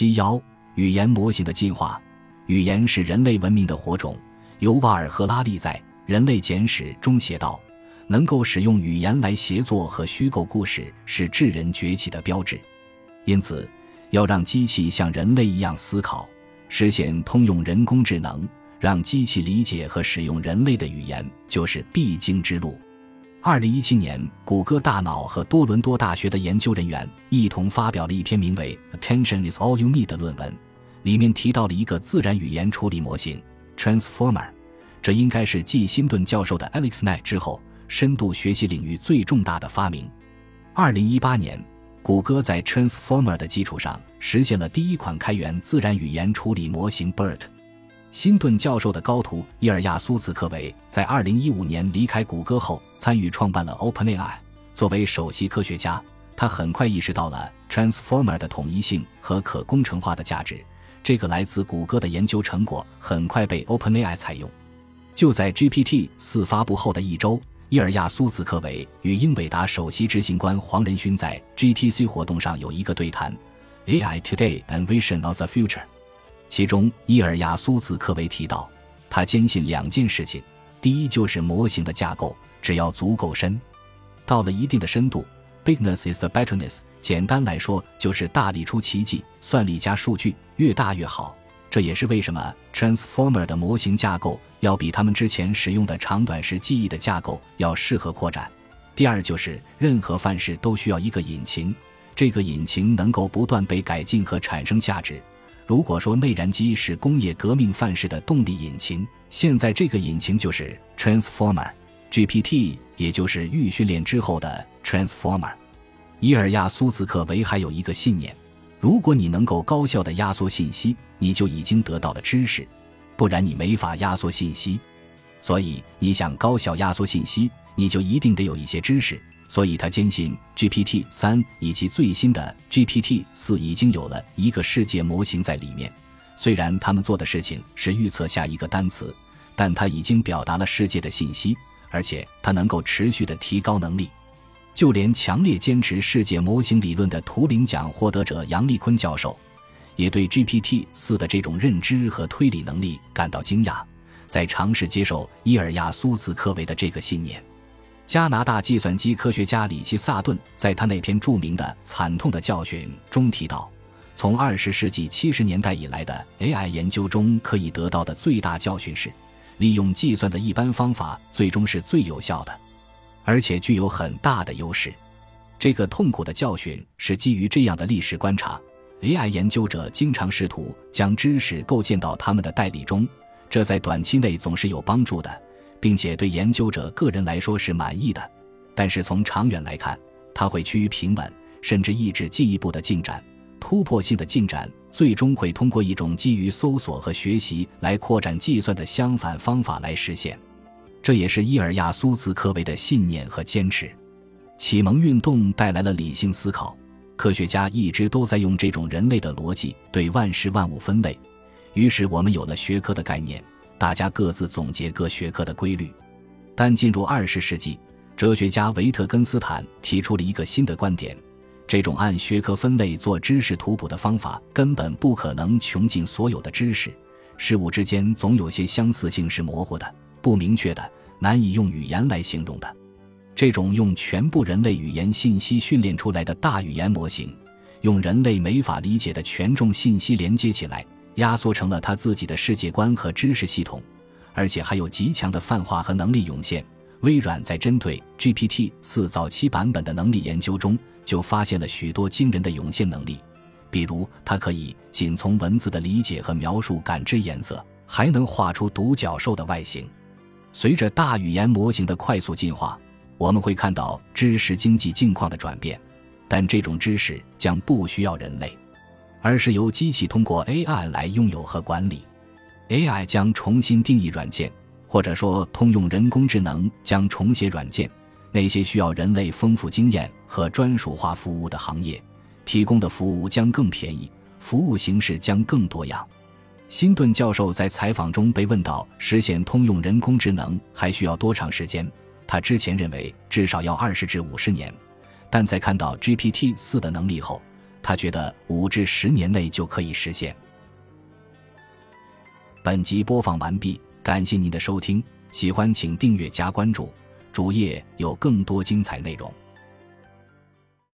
七幺语言模型的进化，语言是人类文明的火种。尤瓦尔·赫拉利在《人类简史》中写道：“能够使用语言来协作和虚构故事，是智人崛起的标志。因此，要让机器像人类一样思考，实现通用人工智能，让机器理解和使用人类的语言，就是必经之路。”二零一七年，谷歌大脑和多伦多大学的研究人员一同发表了一篇名为《Attention is all you need》的论文，里面提到了一个自然语言处理模型 Transformer，这应该是继辛顿教授的 AlexNet 之后，深度学习领域最重大的发明。二零一八年，谷歌在 Transformer 的基础上实现了第一款开源自然语言处理模型 BERT。辛顿教授的高徒伊尔亚苏茨克维在2015年离开谷歌后，参与创办了 OpenAI。作为首席科学家，他很快意识到了 Transformer 的统一性和可工程化的价值。这个来自谷歌的研究成果很快被 OpenAI 采用。就在 GPT-4 发布后的一周，伊尔亚苏茨克维与英伟达首席执行官黄仁勋在 GTC 活动上有一个对谈：AI Today and Vision of the Future。其中，伊尔亚苏茨克维提到，他坚信两件事情：第一，就是模型的架构只要足够深，到了一定的深度，bigness is the betterness。简单来说，就是大力出奇迹，算力加数据越大越好。这也是为什么 Transformer 的模型架构要比他们之前使用的长短时记忆的架构要适合扩展。第二，就是任何范式都需要一个引擎，这个引擎能够不断被改进和产生价值。如果说内燃机是工业革命范式的动力引擎，现在这个引擎就是 Transformer GPT，也就是预训练之后的 Transformer。伊尔亚苏茨克维还有一个信念：如果你能够高效的压缩信息，你就已经得到了知识；不然你没法压缩信息。所以你想高效压缩信息，你就一定得有一些知识。所以他坚信，GPT 三以及最新的 GPT 四已经有了一个世界模型在里面。虽然他们做的事情是预测下一个单词，但他已经表达了世界的信息，而且他能够持续的提高能力。就连强烈坚持世界模型理论的图灵奖获得者杨立坤教授，也对 GPT 四的这种认知和推理能力感到惊讶，在尝试接受伊尔亚苏茨克维的这个信念。加拿大计算机科学家里奇·萨顿在他那篇著名的《惨痛的教训》中提到，从二十世纪七十年代以来的 AI 研究中可以得到的最大教训是，利用计算的一般方法最终是最有效的，而且具有很大的优势。这个痛苦的教训是基于这样的历史观察：AI 研究者经常试图将知识构建到他们的代理中，这在短期内总是有帮助的。并且对研究者个人来说是满意的，但是从长远来看，它会趋于平稳，甚至抑制进一步的进展。突破性的进展最终会通过一种基于搜索和学习来扩展计算的相反方法来实现。这也是伊尔亚苏茨科维的信念和坚持。启蒙运动带来了理性思考，科学家一直都在用这种人类的逻辑对万事万物分类，于是我们有了学科的概念。大家各自总结各学科的规律，但进入二十世纪，哲学家维特根斯坦提出了一个新的观点：这种按学科分类做知识图谱的方法根本不可能穷尽所有的知识。事物之间总有些相似性是模糊的、不明确的、难以用语言来形容的。这种用全部人类语言信息训练出来的大语言模型，用人类没法理解的权重信息连接起来。压缩成了他自己的世界观和知识系统，而且还有极强的泛化和能力涌现。微软在针对 GPT 四早期版本的能力研究中，就发现了许多惊人的涌现能力，比如它可以仅从文字的理解和描述感知颜色，还能画出独角兽的外形。随着大语言模型的快速进化，我们会看到知识经济境况的转变，但这种知识将不需要人类。而是由机器通过 AI 来拥有和管理，AI 将重新定义软件，或者说通用人工智能将重写软件。那些需要人类丰富经验和专属化服务的行业，提供的服务将更便宜，服务形式将更多样。辛顿教授在采访中被问到实现通用人工智能还需要多长时间，他之前认为至少要二十至五十年，但在看到 GPT 四的能力后。他觉得五至十年内就可以实现。本集播放完毕，感谢您的收听，喜欢请订阅加关注，主页有更多精彩内容。